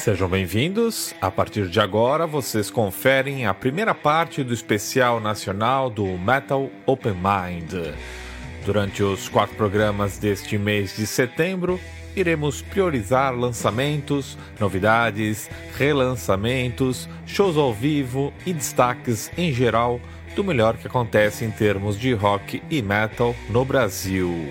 Sejam bem-vindos. A partir de agora, vocês conferem a primeira parte do especial nacional do Metal Open Mind. Durante os quatro programas deste mês de setembro, iremos priorizar lançamentos, novidades, relançamentos, shows ao vivo e destaques em geral do melhor que acontece em termos de rock e metal no Brasil.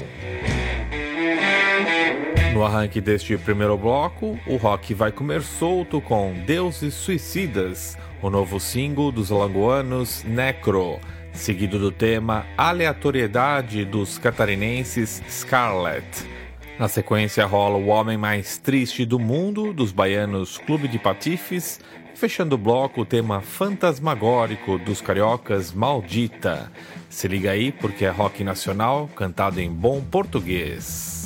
No arranque deste primeiro bloco, o rock vai comer solto com Deuses Suicidas, o novo single dos alagoanos Necro, seguido do tema Aleatoriedade dos catarinenses Scarlet. Na sequência rola o Homem Mais Triste do Mundo, dos baianos Clube de Patifes, fechando o bloco o tema fantasmagórico dos cariocas Maldita. Se liga aí porque é rock nacional cantado em bom português.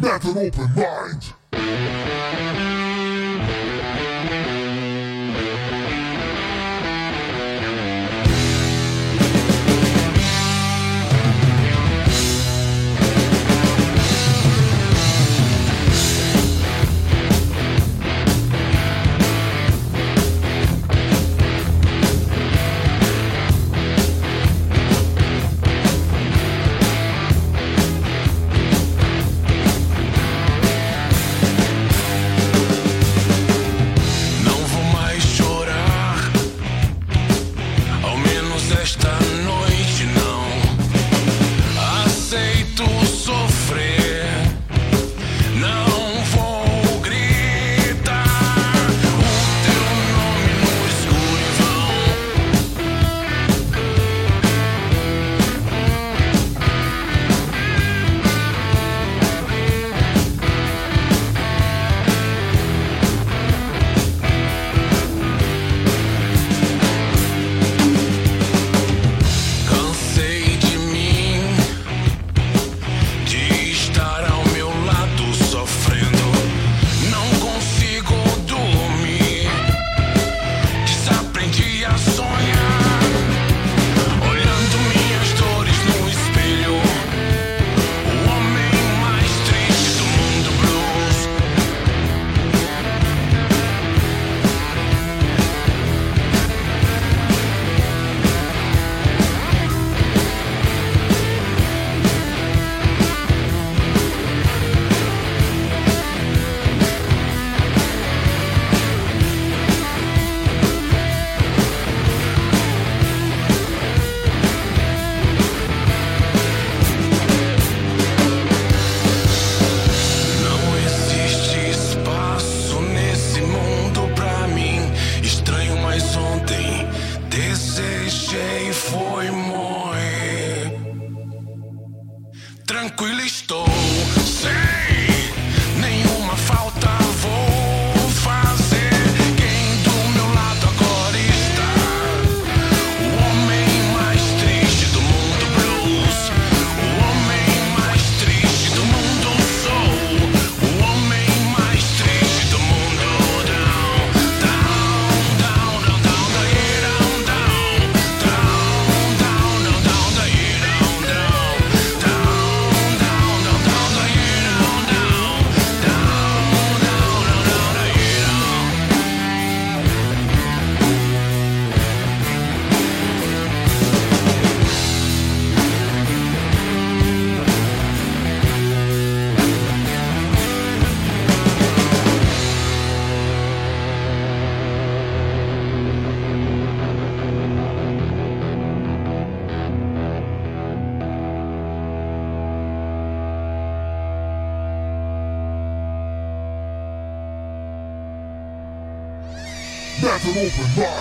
Met an open mind. open mind.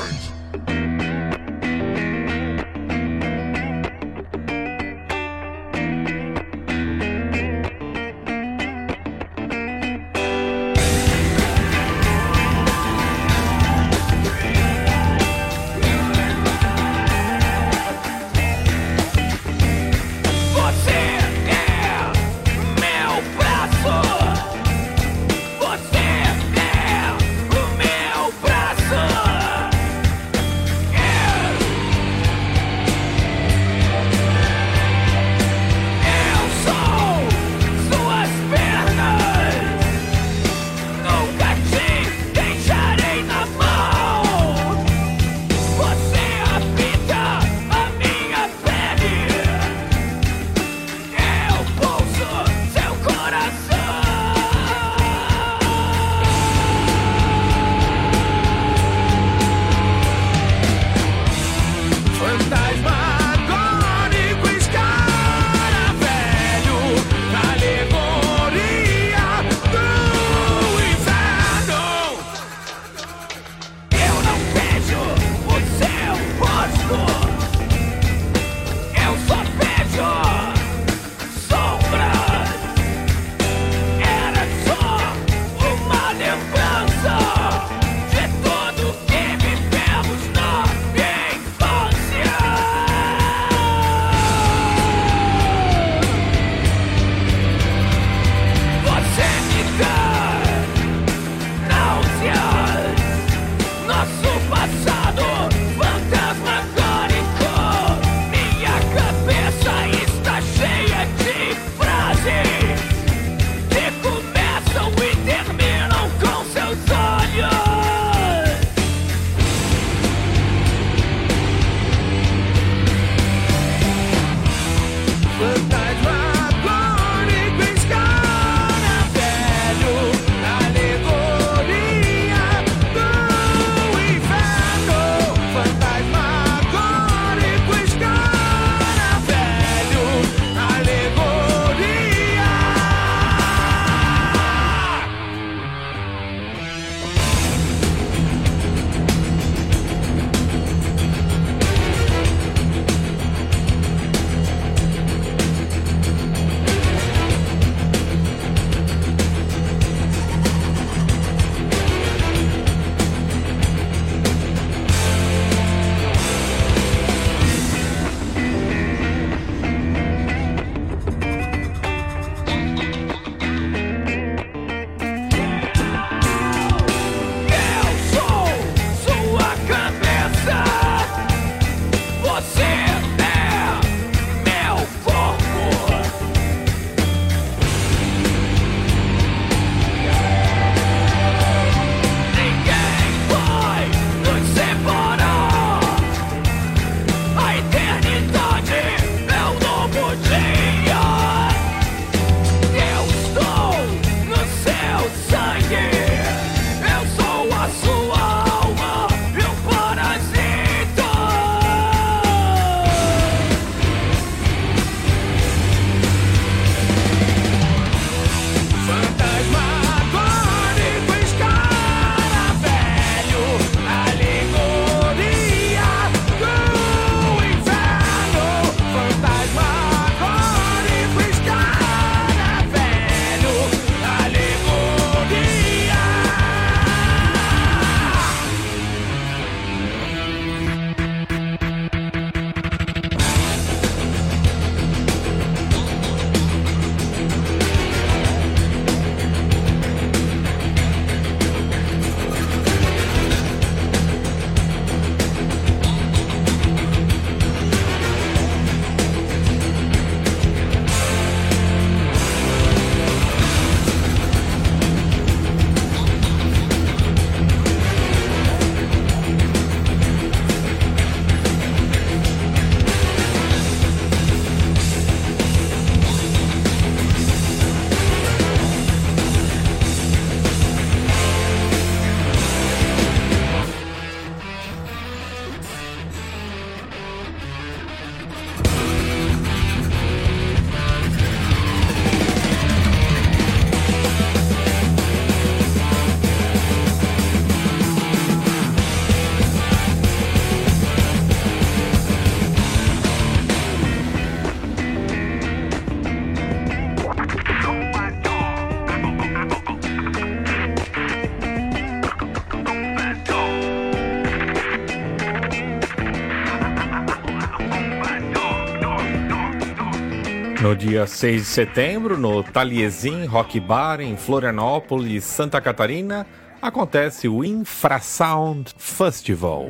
Dia 6 de setembro, no Taliesin Rock Bar, em Florianópolis, Santa Catarina, acontece o Infrasound Festival.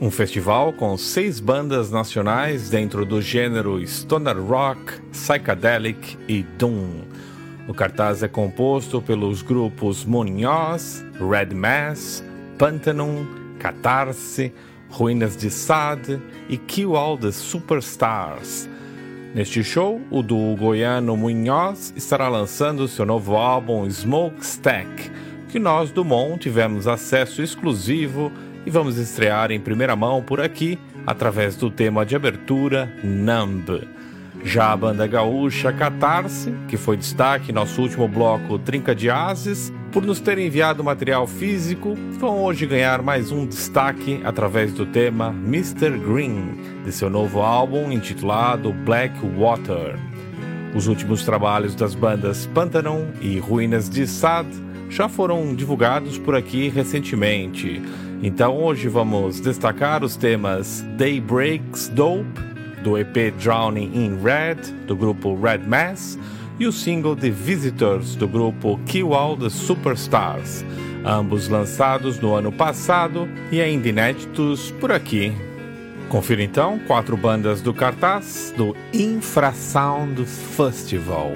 Um festival com seis bandas nacionais dentro do gênero Stoner Rock, Psychedelic e Doom. O cartaz é composto pelos grupos Munhoz, Red Mass, Pantanum, Catarse, Ruínas de Sade e Kill All the Superstars. Neste show, o duo goiano Munhoz estará lançando seu novo álbum Smokestack, que nós do Mon tivemos acesso exclusivo e vamos estrear em primeira mão por aqui através do tema de abertura Numb. Já a banda gaúcha Catarse, que foi destaque em nosso último bloco Trinca de Ases, por nos ter enviado material físico, vão hoje ganhar mais um destaque através do tema Mr. Green, de seu novo álbum intitulado Black Water. Os últimos trabalhos das bandas Pantanal e Ruínas de Sad já foram divulgados por aqui recentemente. Então hoje vamos destacar os temas Daybreaks Dope, do EP Drowning in Red, do grupo Red Mass, e o single The Visitors, do grupo Kill the Superstars, ambos lançados no ano passado e ainda inéditos por aqui. Confira então quatro bandas do cartaz do Infrasound Festival.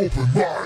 Open mind.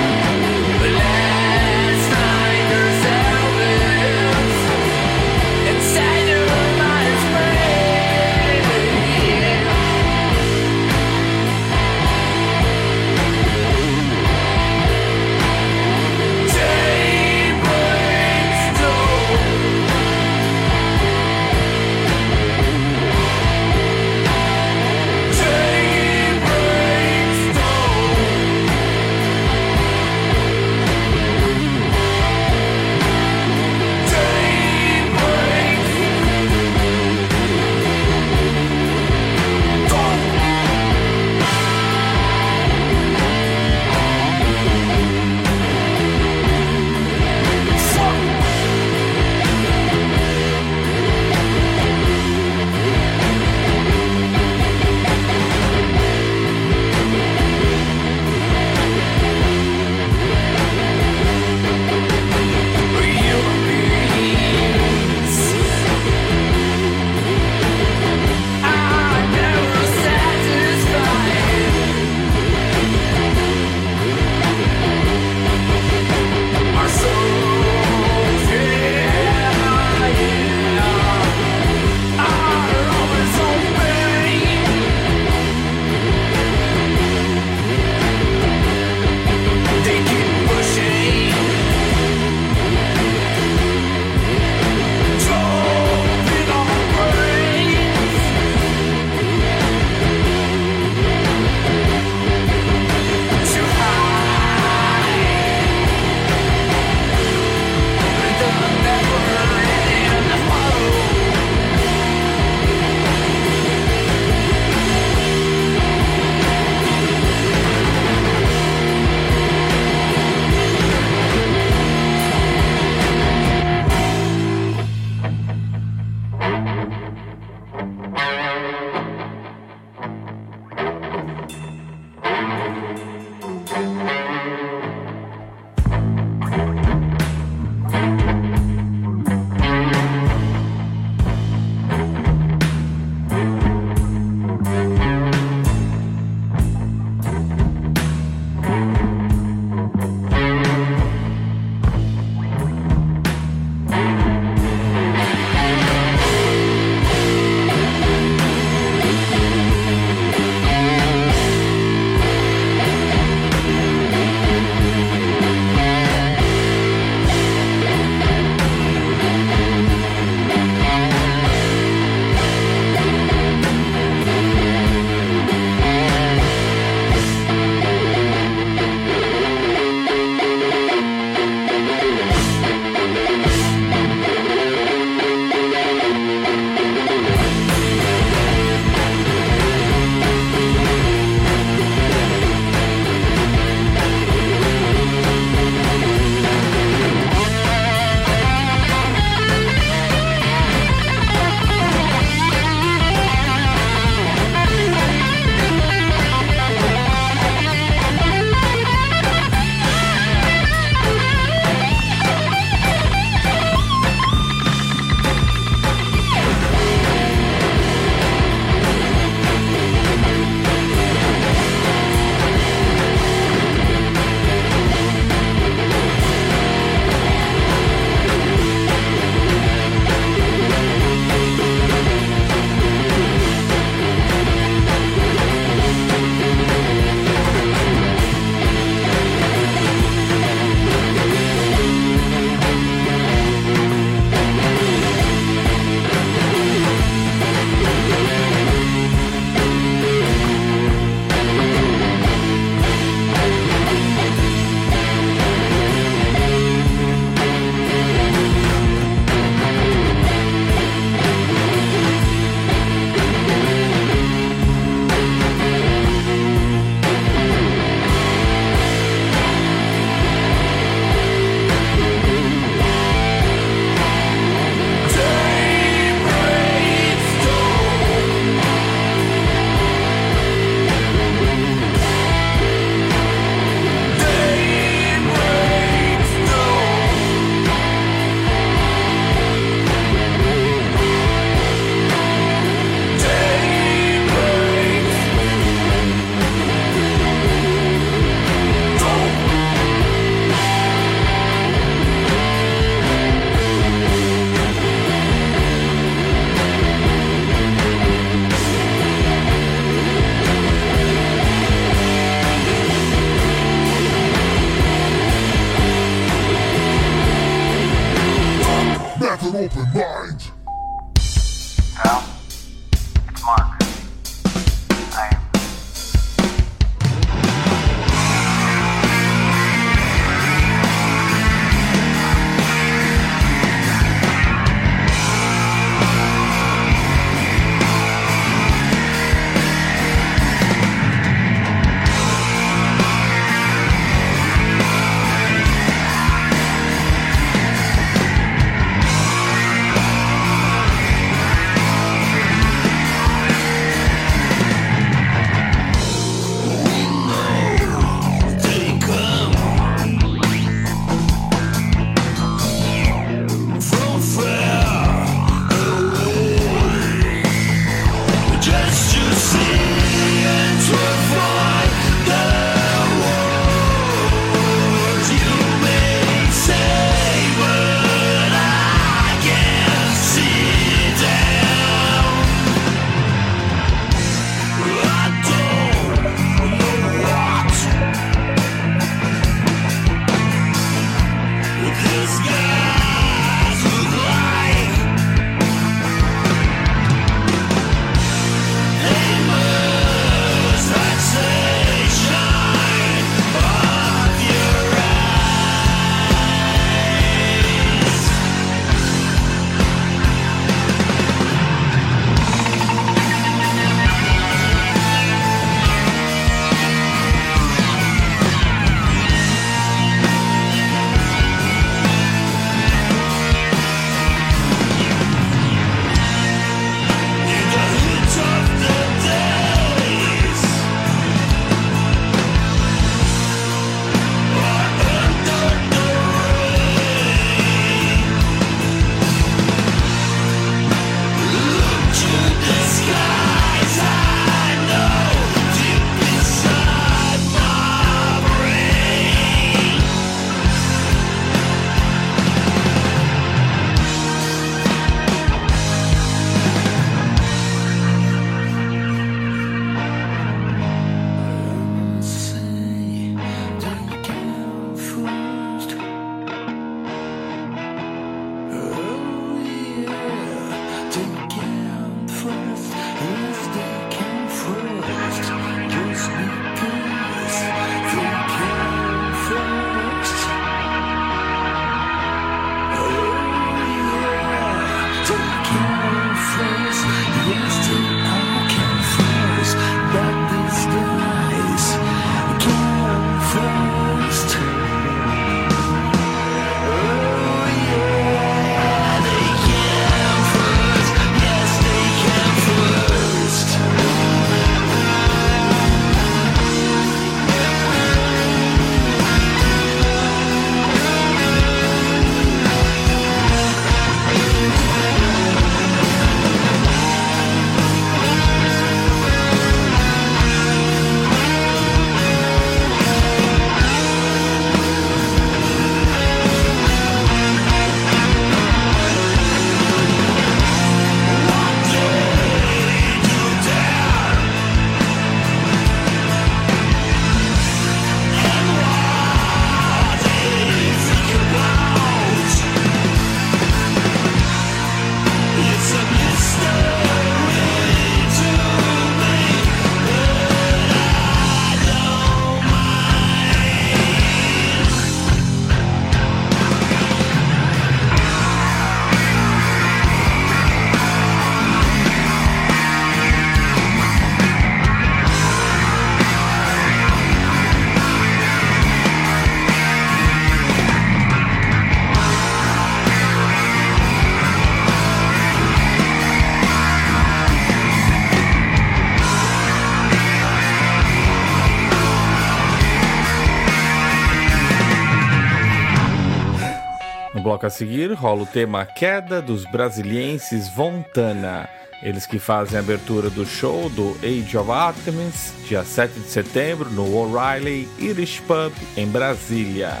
Bloco a seguir, rola o tema Queda dos Brasilienses Vontana. Eles que fazem a abertura do show do Age of Artemis, dia 7 de setembro, no O'Reilly Irish Pub, em Brasília.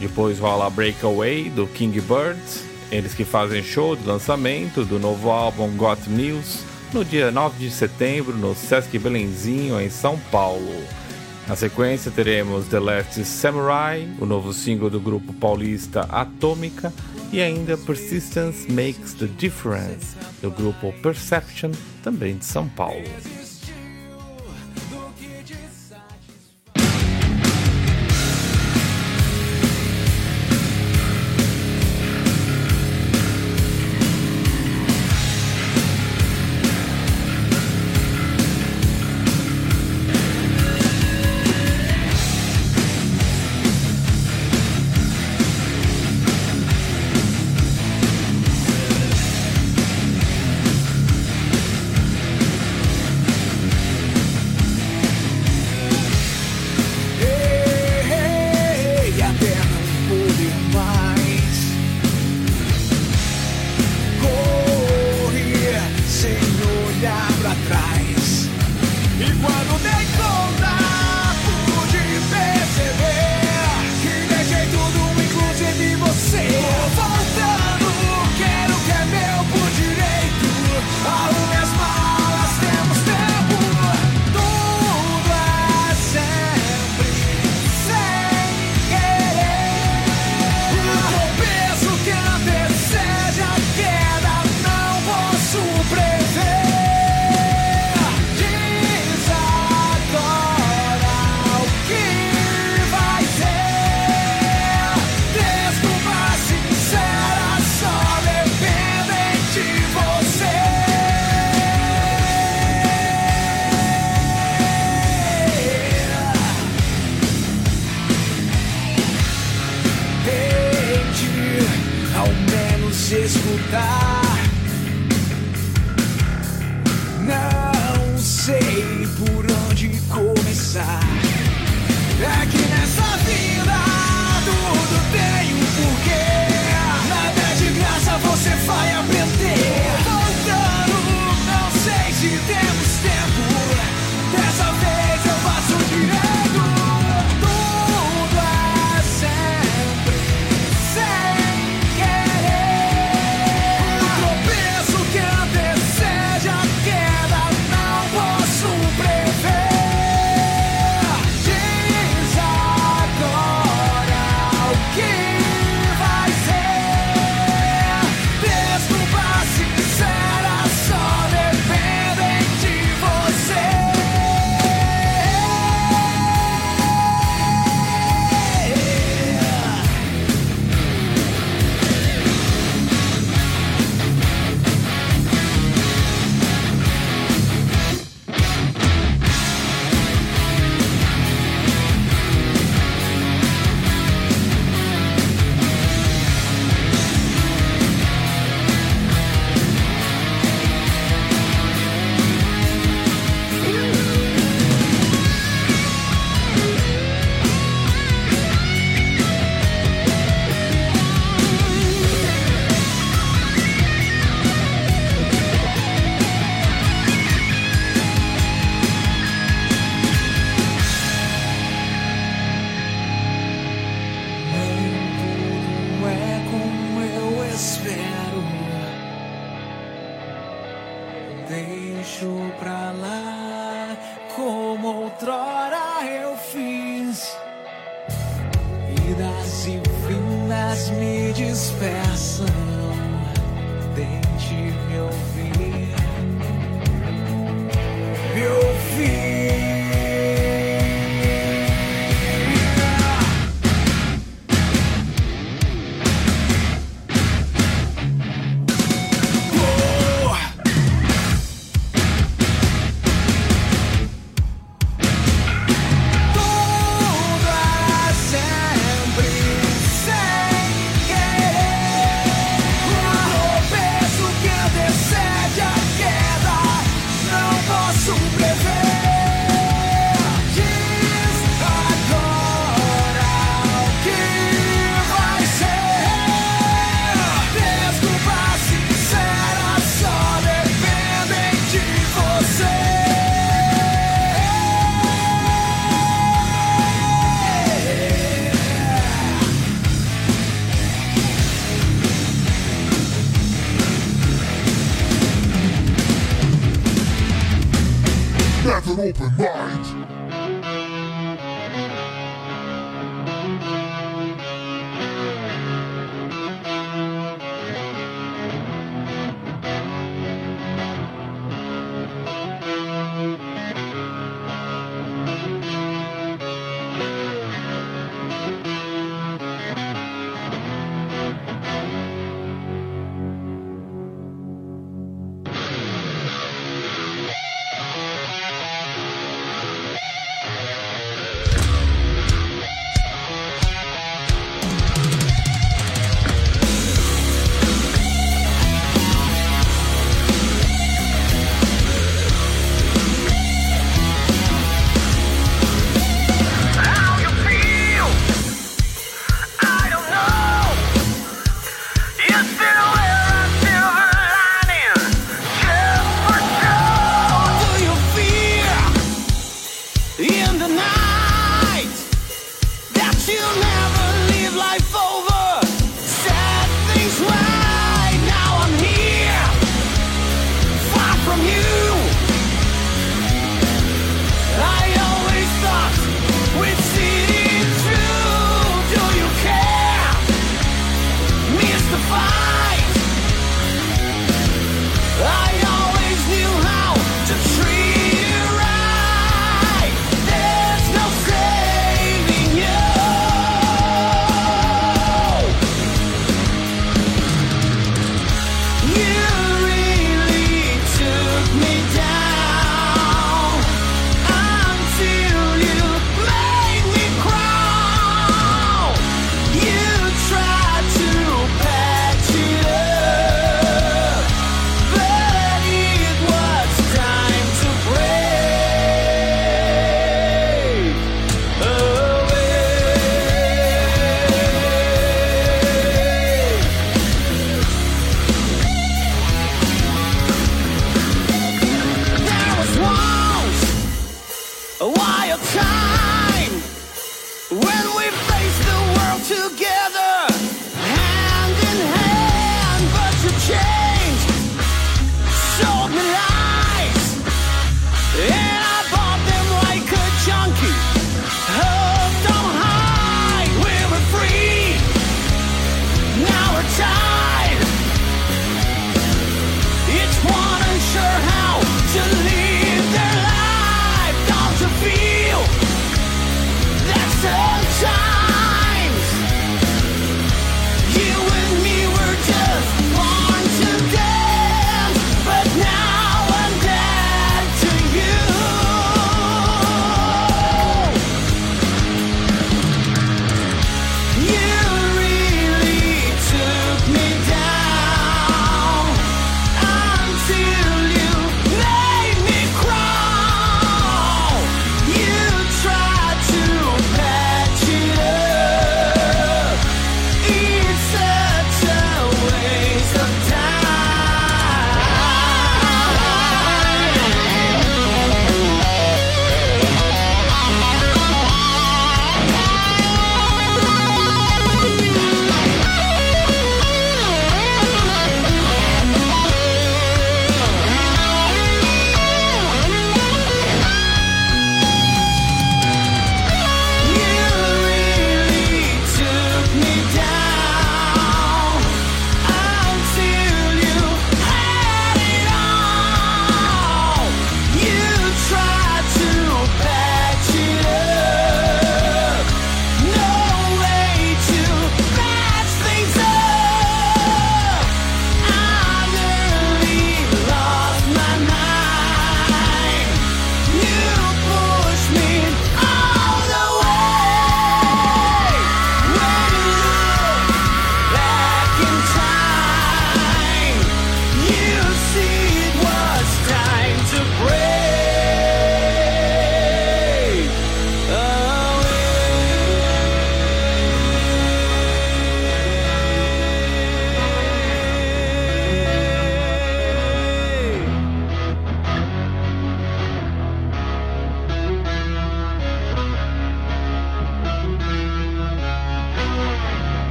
Depois rola Breakaway, do King Birds. Eles que fazem show de lançamento do novo álbum Got News, no dia 9 de setembro, no Sesc Belenzinho, em São Paulo. Na sequência teremos The Last Samurai, o novo single do grupo paulista Atômica, e ainda Persistence Makes the Difference, do grupo Perception, também de São Paulo. Idas vindas me dispersam. Tente me ouvir.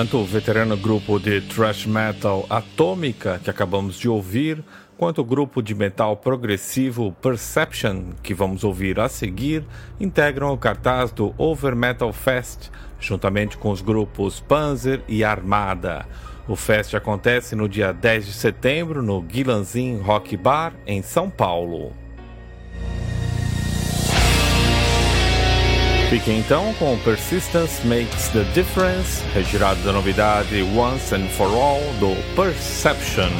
Tanto o veterano grupo de thrash metal Atômica, que acabamos de ouvir, quanto o grupo de metal progressivo Perception, que vamos ouvir a seguir, integram o cartaz do Over Metal Fest, juntamente com os grupos Panzer e Armada. O fest acontece no dia 10 de setembro no Guilanzin Rock Bar, em São Paulo. Fique então com Persistence Makes the Difference, retirado da novidade Once and For All do Perception.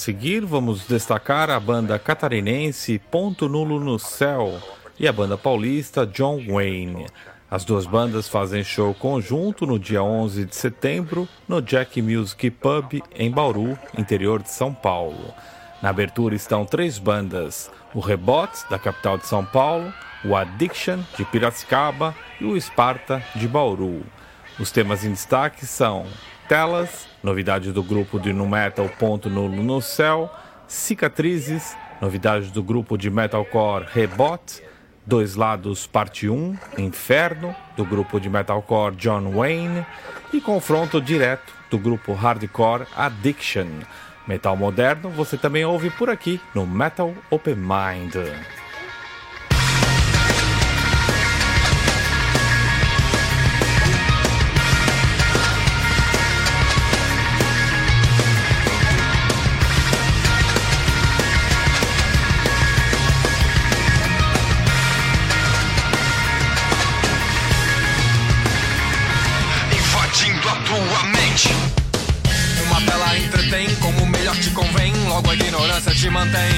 Seguir, vamos destacar a banda catarinense Ponto Nulo no Céu e a banda paulista John Wayne. As duas bandas fazem show conjunto no dia 11 de setembro no Jack Music Pub em Bauru, interior de São Paulo. Na abertura estão três bandas: o Rebotes, da capital de São Paulo, o Addiction, de Piracicaba e o Sparta, de Bauru. Os temas em destaque são Telas, novidade do grupo de nu metal Ponto Nulo no Céu, Cicatrizes, novidade do grupo de metalcore Rebot, Dois Lados Parte 1, Inferno, do grupo de metalcore John Wayne, e Confronto Direto, do grupo hardcore Addiction. Metal moderno você também ouve por aqui no Metal Open Mind. Logo a ignorância te mantém.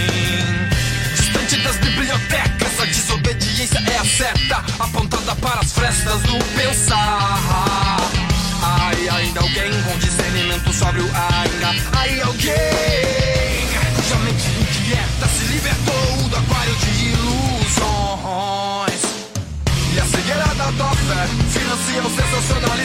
Distante das bibliotecas, a desobediência é a seta apontada para as frestas do pensar. Ai, ainda alguém com discernimento sóbrio, ainda. Ai, alguém cuja mente inquieta se libertou do aquário de ilusões. E a cegueira da fé financia o sensacionalismo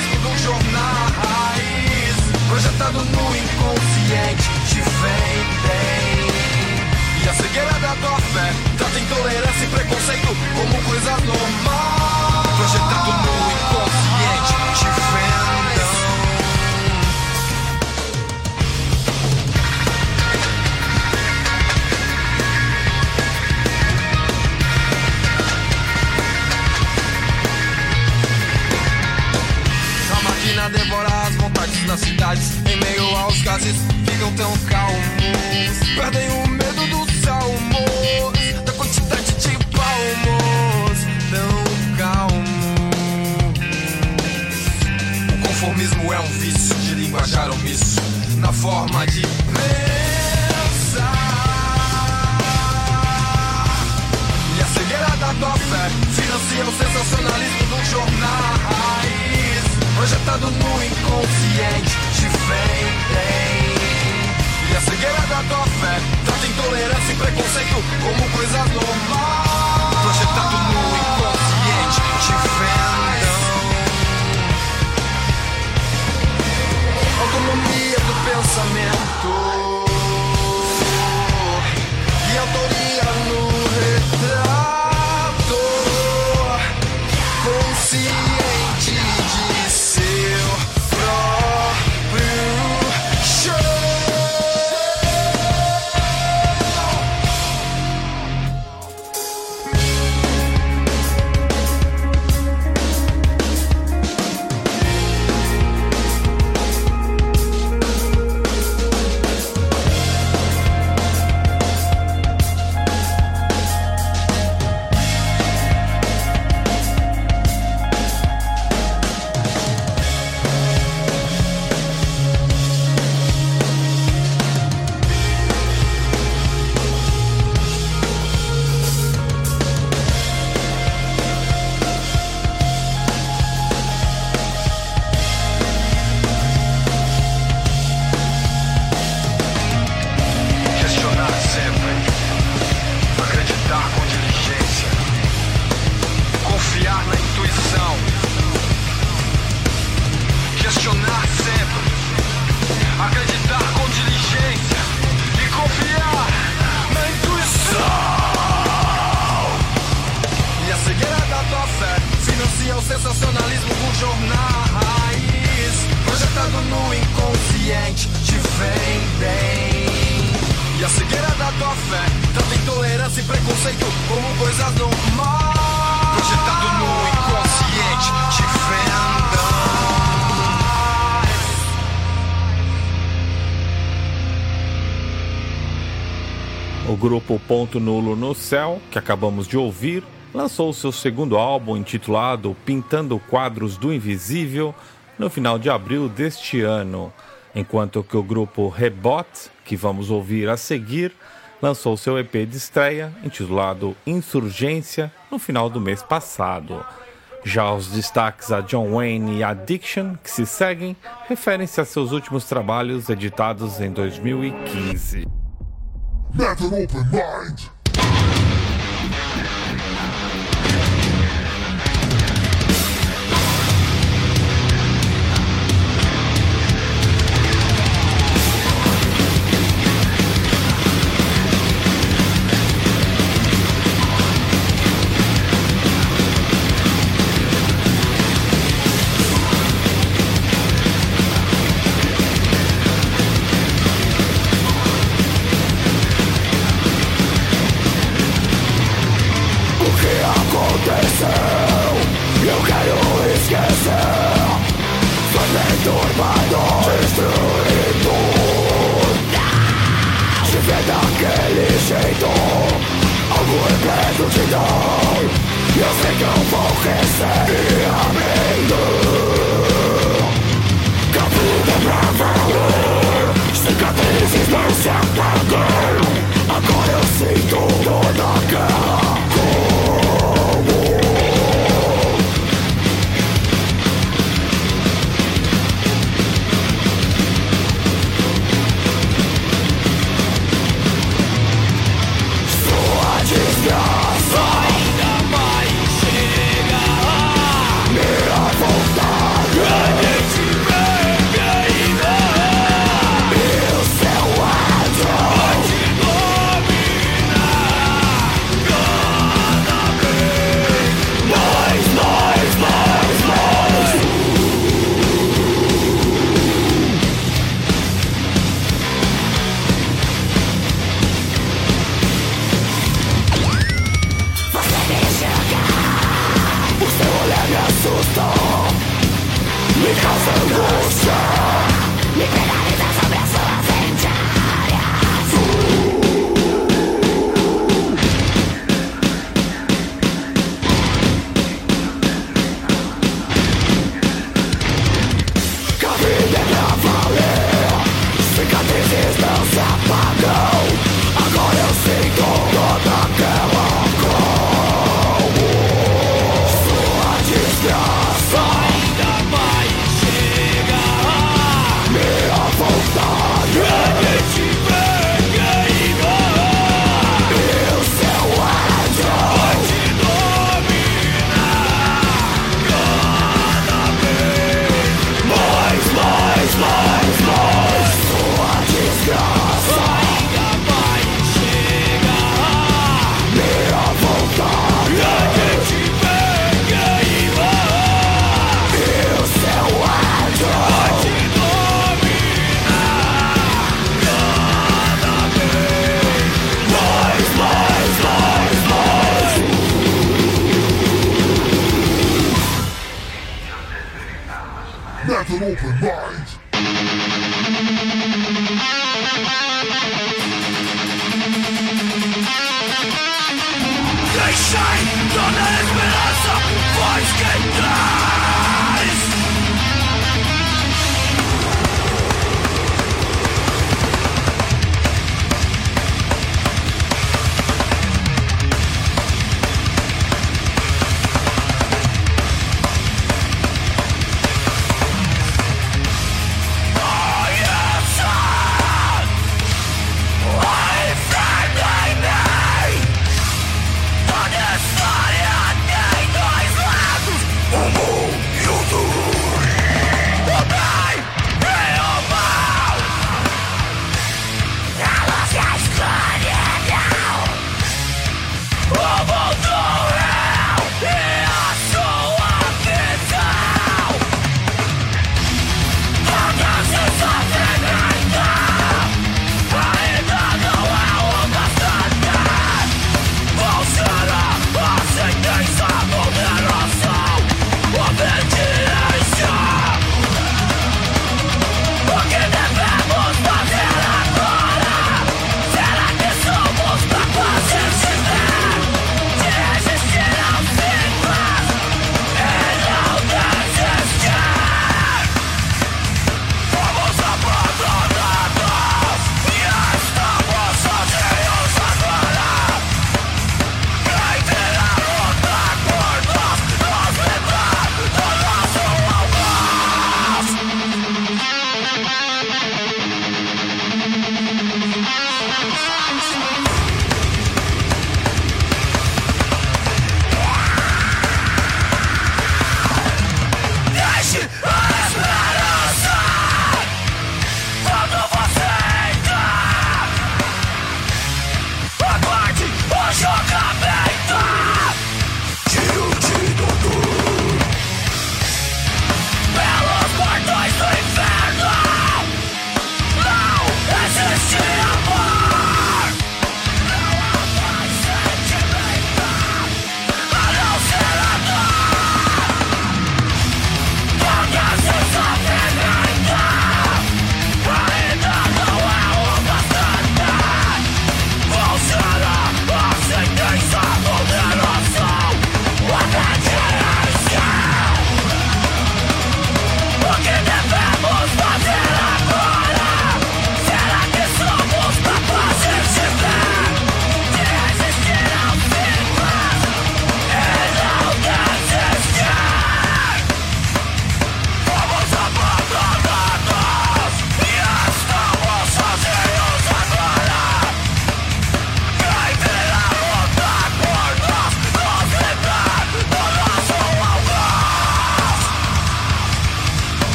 fé trata intolerância e preconceito como coisa normal. Projetado no inconsciente, te vendem. A máquina devora as vontades das cidades Em meio aos gases ficam tão calmos forma de pensar e a cegueira da tua fé financia o sensacionalismo dos jornais. Projetado no inconsciente, te vendem. E a cegueira da tua fé trata intolerância e preconceito como coisa normal. Projetado no inconsciente, te vendem. Autonomia pensamento. E autoria no grupo Ponto Nulo no Céu, que acabamos de ouvir, lançou seu segundo álbum intitulado Pintando Quadros do Invisível no final de abril deste ano, enquanto que o grupo Rebot, que vamos ouvir a seguir, lançou seu EP de estreia intitulado Insurgência no final do mês passado. Já os destaques a John Wayne e Addiction, que se seguem, referem-se a seus últimos trabalhos editados em 2015. never open mind! Turbado, destruidor não! Se é dentro de nós Eu sei que eu vou crescer E abrindo Capunda pra valor Cicatrizes não se apagam Agora sinto toda a guerra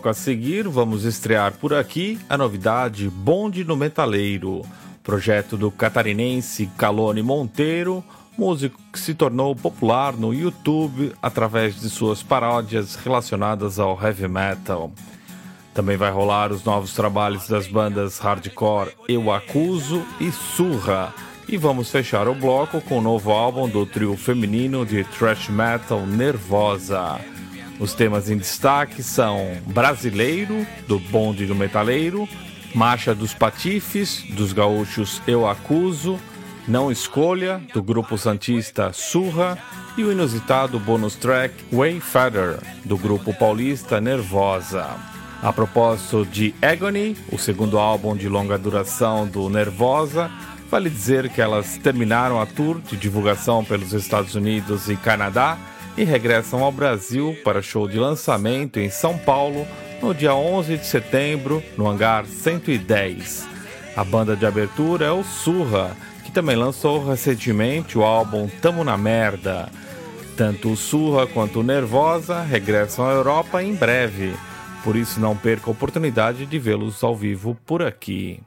bloco a seguir, vamos estrear por aqui a novidade Bonde no Metaleiro, projeto do catarinense Calone Monteiro, músico que se tornou popular no YouTube através de suas paródias relacionadas ao heavy metal. Também vai rolar os novos trabalhos das bandas hardcore Eu Acuso e Surra. E vamos fechar o bloco com o novo álbum do trio feminino de thrash metal Nervosa. Os temas em destaque são Brasileiro, do Bonde do Metaleiro, Marcha dos Patifes, dos gaúchos Eu Acuso, Não Escolha, do grupo santista Surra, e o inusitado bônus track Wayfarer, do grupo paulista Nervosa. A propósito de Agony, o segundo álbum de longa duração do Nervosa, vale dizer que elas terminaram a tour de divulgação pelos Estados Unidos e Canadá e regressam ao Brasil para show de lançamento em São Paulo no dia 11 de setembro, no hangar 110. A banda de abertura é o Surra, que também lançou recentemente o álbum Tamo na Merda. Tanto o Surra quanto o Nervosa regressam à Europa em breve, por isso não perca a oportunidade de vê-los ao vivo por aqui.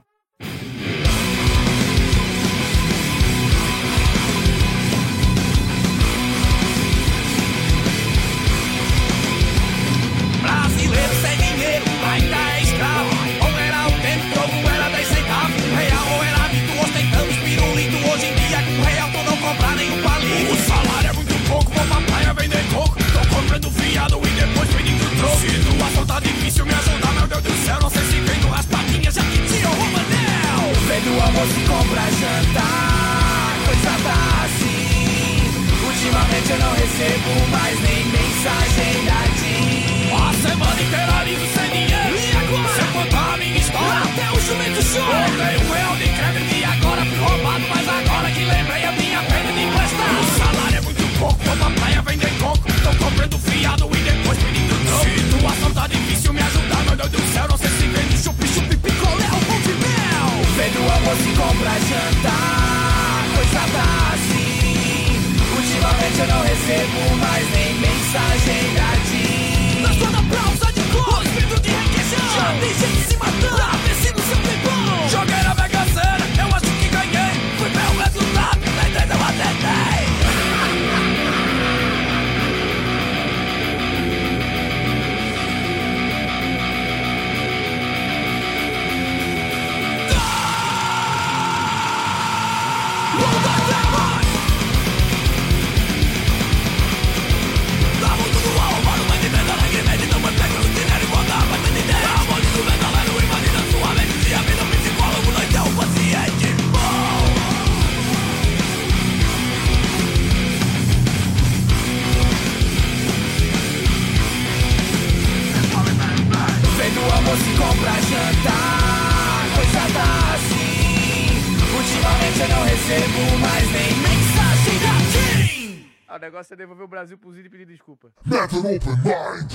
Desculpa. Met an open mind.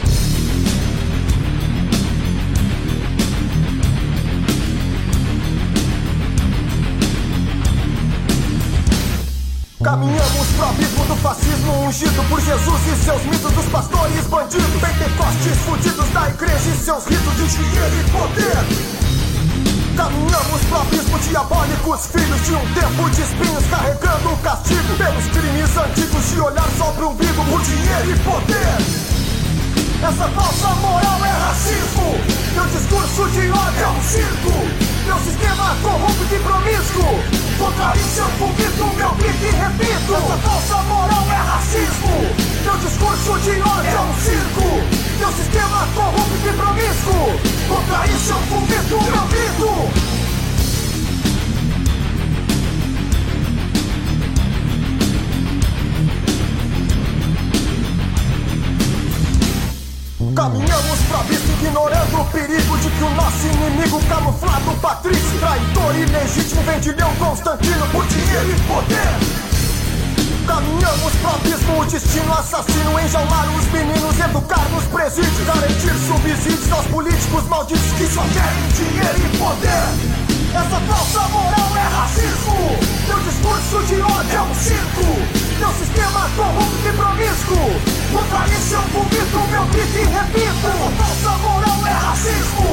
Caminhamos pro abismo do fascismo ungido por Jesus e seus mitos dos pastores bandidos Pentecostes fudidos da igreja e seus ritos de dinheiro e poder Caminhamos pro abismo diabólicos, filhos de um tempo de espinhos carregando o castigo Pelos crimes antigos de olhar só pro umbigo por dinheiro e poder. Essa falsa moral é racismo. Meu discurso de ódio é um circo. Meu sistema corrupto e promíscuo. Contra isso eu vomito meu grito e repito. Essa falsa moral é racismo. Meu discurso de ódio é um circo Meu sistema corrupto e promíscuo Contra isso eu vomito meu grito Caminhamos pro abismo ignorando o perigo de que o nosso inimigo camuflado Patrício, traidor ilegítimo vendilhão Constantino por dinheiro e poder. Caminhamos pro abismo, o destino assassino Enjaular os meninos, educar nos presídios Garantir subsídios aos políticos malditos Que só querem dinheiro e poder. Essa falsa moral é racismo. Meu discurso de ódio é um circo. Meu sistema corrupto e promíscuo. Contra isso eu vomito meu grito e repito. Essa falsa moral é racismo.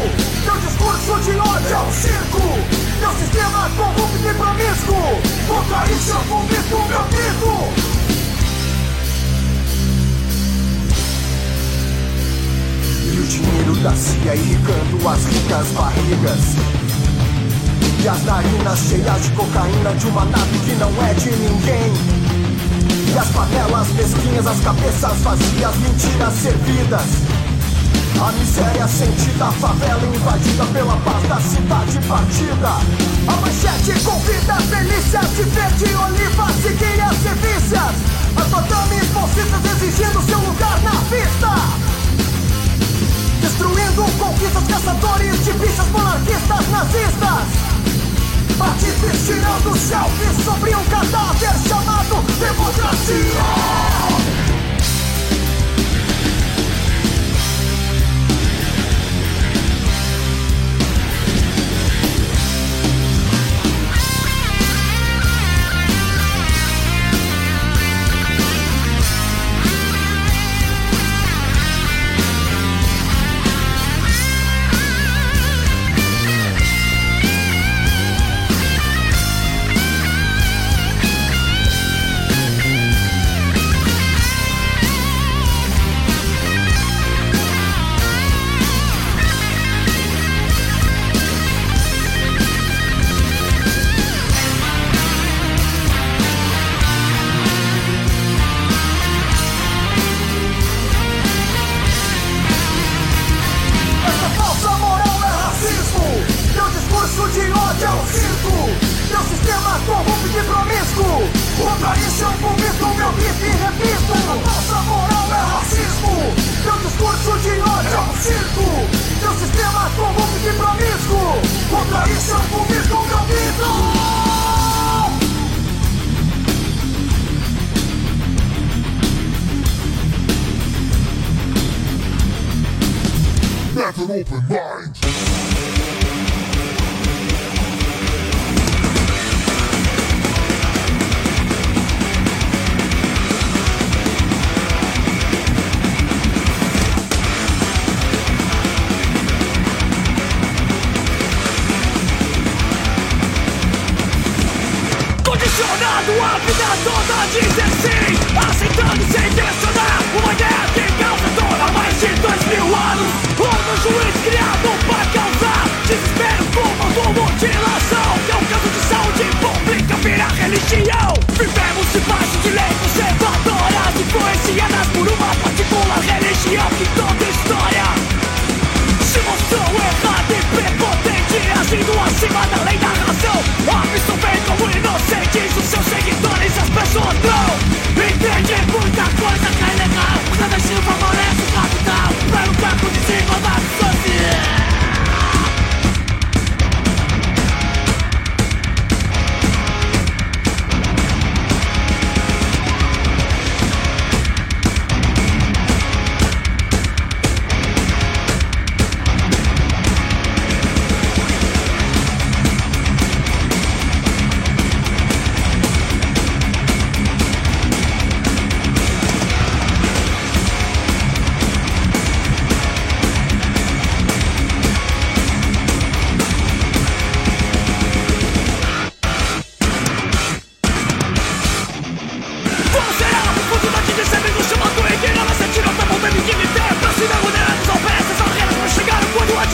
Meu discurso de ódio é um circo Meu sistema corrupto e promíscuo Contra isso eu vomito meu grito E o dinheiro da CIA irrigando as ricas barrigas e as narinas cheias de cocaína de uma nave que não é de ninguém. E as panelas mesquinhas, as cabeças vazias, mentiras servidas. A miséria sentida, a favela invadida pela paz da cidade partida. A manchete convida delícias de verde, olivas e guias e vícias. As madames bolsistas exigindo seu lugar na vista. Destruindo conquistas, caçadores de bichas monarquistas nazistas. Artistas tirando selfie sobre um cadáver chamado democracia.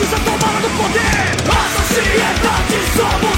mortes é tomada do poder. A sociedade somos.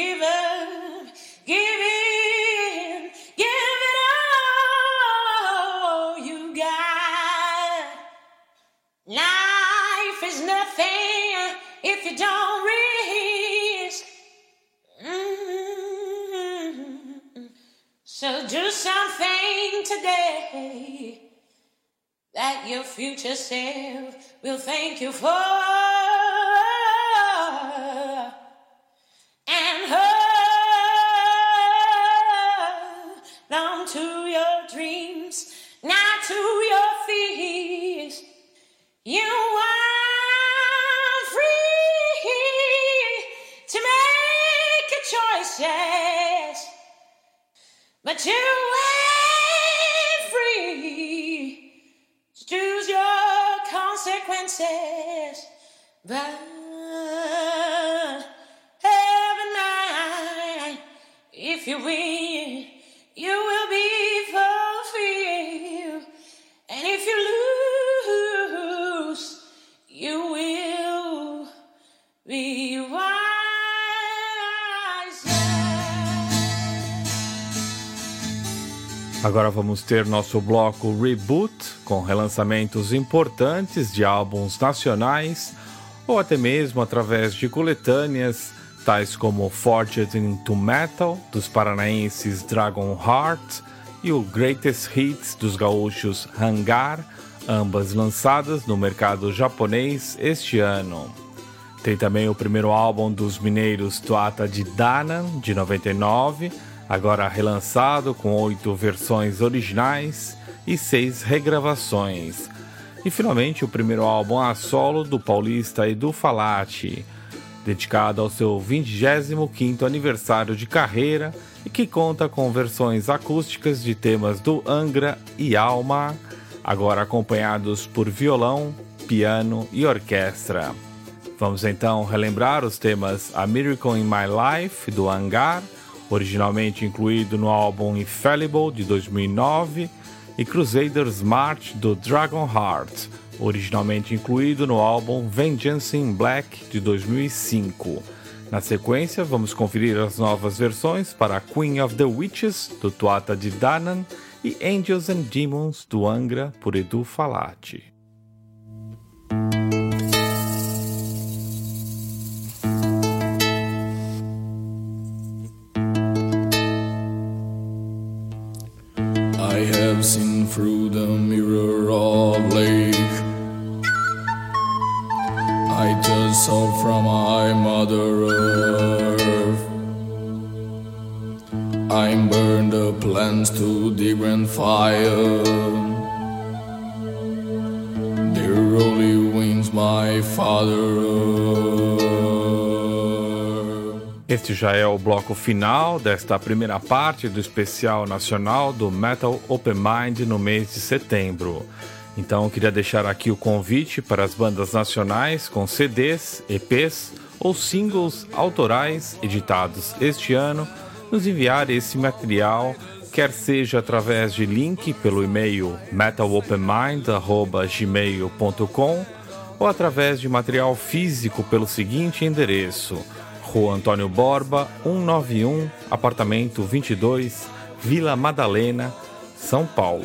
Give up, give in, give it all you got. Life is nothing if you don't risk. Mm-hmm. So do something today that your future self will thank you for. And hold on to your dreams, not to your fears. You are free to make a choices, but you ain't free to choose your consequences. But win, you will be and if you lose, you will be. Agora vamos ter nosso bloco Reboot, com relançamentos importantes de álbuns nacionais ou até mesmo através de coletâneas, tais como Forged into Metal, dos paranaenses Dragon Heart, e o Greatest Hits dos gaúchos Hangar, ambas lançadas no mercado japonês este ano. Tem também o primeiro álbum dos mineiros Toata de Danan, de 99, agora relançado com oito versões originais e seis regravações. E finalmente o primeiro álbum a solo do paulista Edu Falati, dedicado ao seu 25º aniversário de carreira e que conta com versões acústicas de temas do Angra e Alma, agora acompanhados por violão, piano e orquestra. Vamos então relembrar os temas A Miracle in My Life, do Hangar, originalmente incluído no álbum Infallible, de 2009, e Crusaders March, do Dragon Heart, originalmente incluído no álbum Vengeance in Black, de 2005. Na sequência, vamos conferir as novas versões para Queen of the Witches, do Tuata de Danan, e Angels and Demons, do Angra, por Edu Falati. Bloco final desta primeira parte do especial nacional do Metal Open Mind no mês de setembro. Então eu queria deixar aqui o convite para as bandas nacionais com CDs, EPs ou singles autorais editados este ano nos enviar esse material, quer seja através de link pelo e-mail metalopenmind@gmail.com ou através de material físico pelo seguinte endereço: Rua Antônio Borba, 191, apartamento 22, Vila Madalena, São Paulo.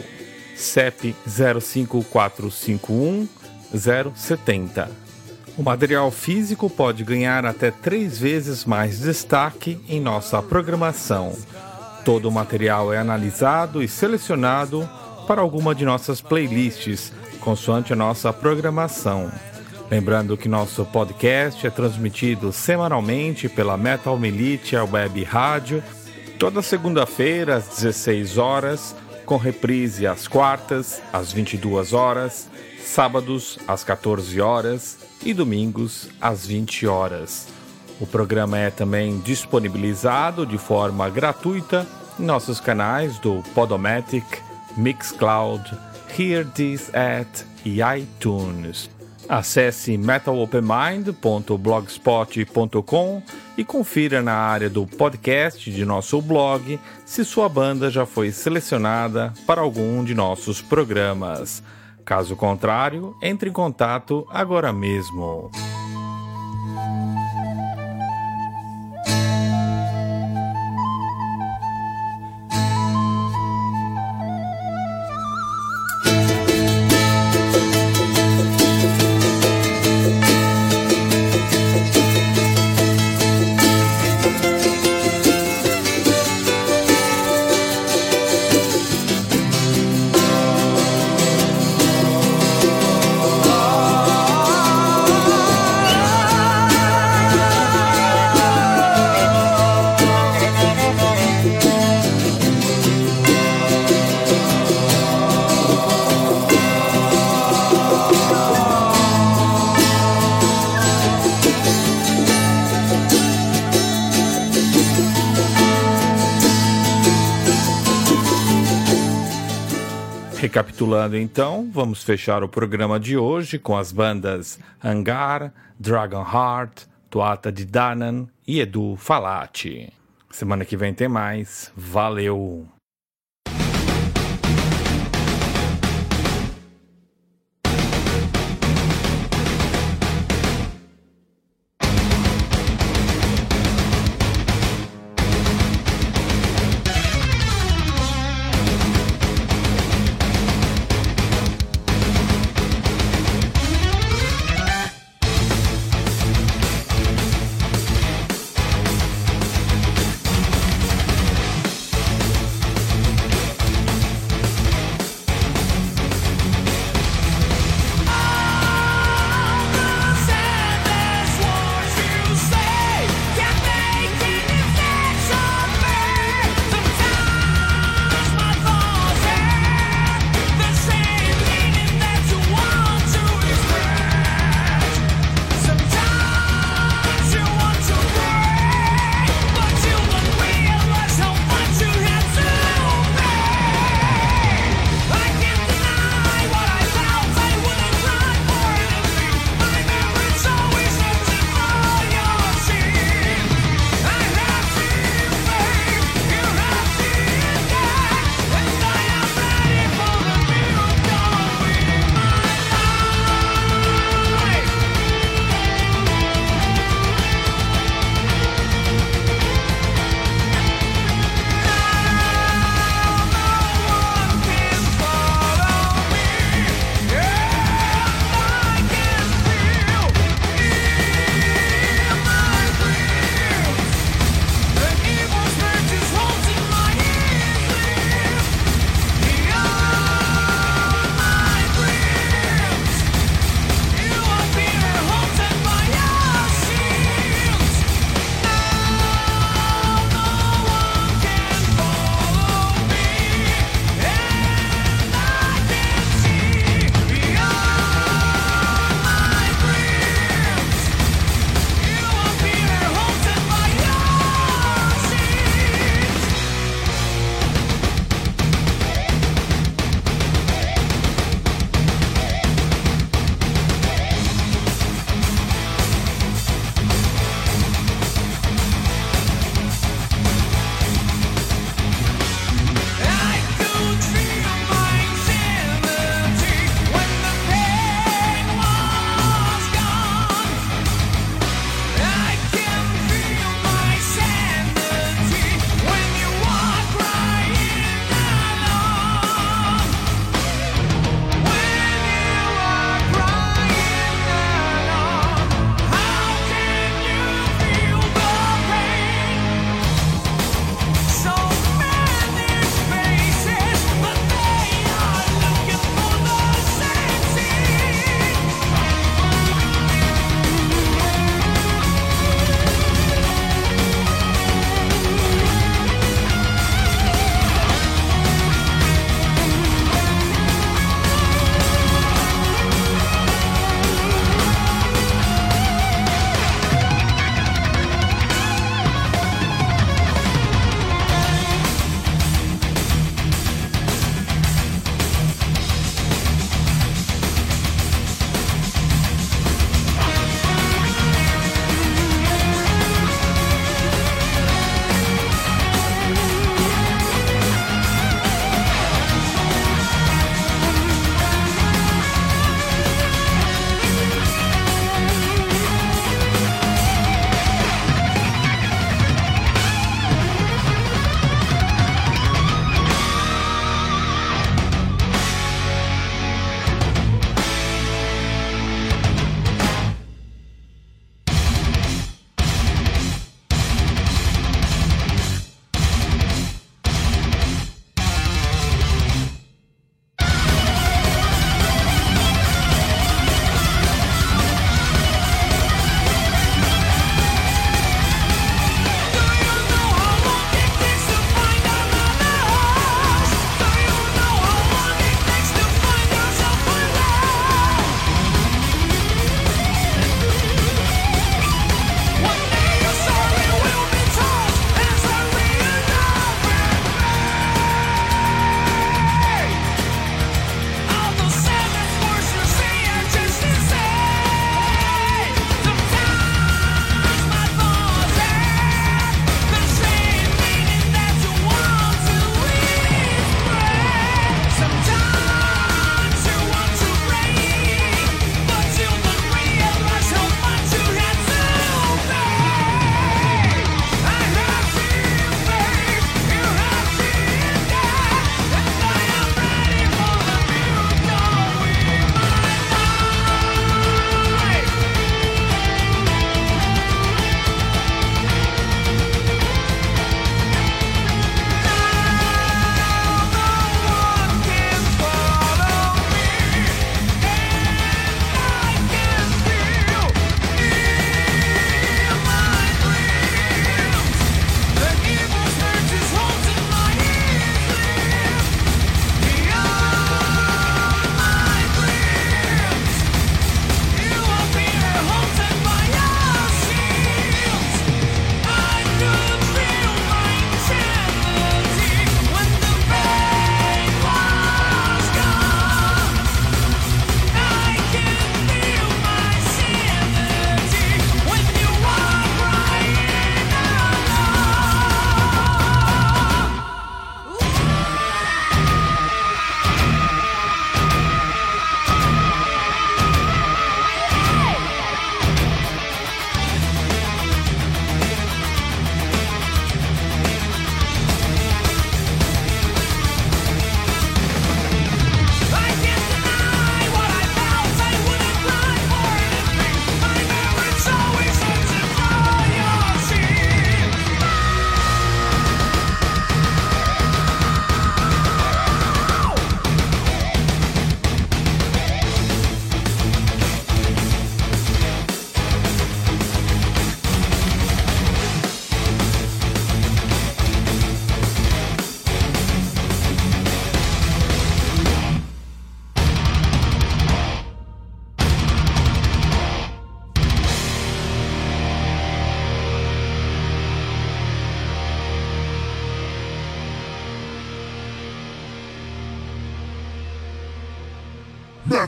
CEP 05451 070. O material físico pode ganhar até três vezes mais destaque em nossa programação. Todo o material é analisado e selecionado para alguma de nossas playlists, consoante a nossa programação. Lembrando que nosso podcast é transmitido semanalmente pela Metal Militia Web Rádio, toda segunda-feira às 16 horas, com reprise às quartas, às 22 horas, sábados às 14 horas e domingos às 20 horas. O programa é também disponibilizado de forma gratuita em nossos canais do Podomatic, Mixcloud, Hear This At e iTunes. Acesse metalopenmind.blogspot.com e confira na área do podcast de nosso blog se sua banda já foi selecionada para algum de nossos programas. Caso contrário, entre em contato agora mesmo. Então, vamos fechar o programa de hoje com as bandas Hangar, Dragon Heart, Toata de Danan e Edu Falati. Semana que vem tem mais. Valeu!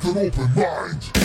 An open mind.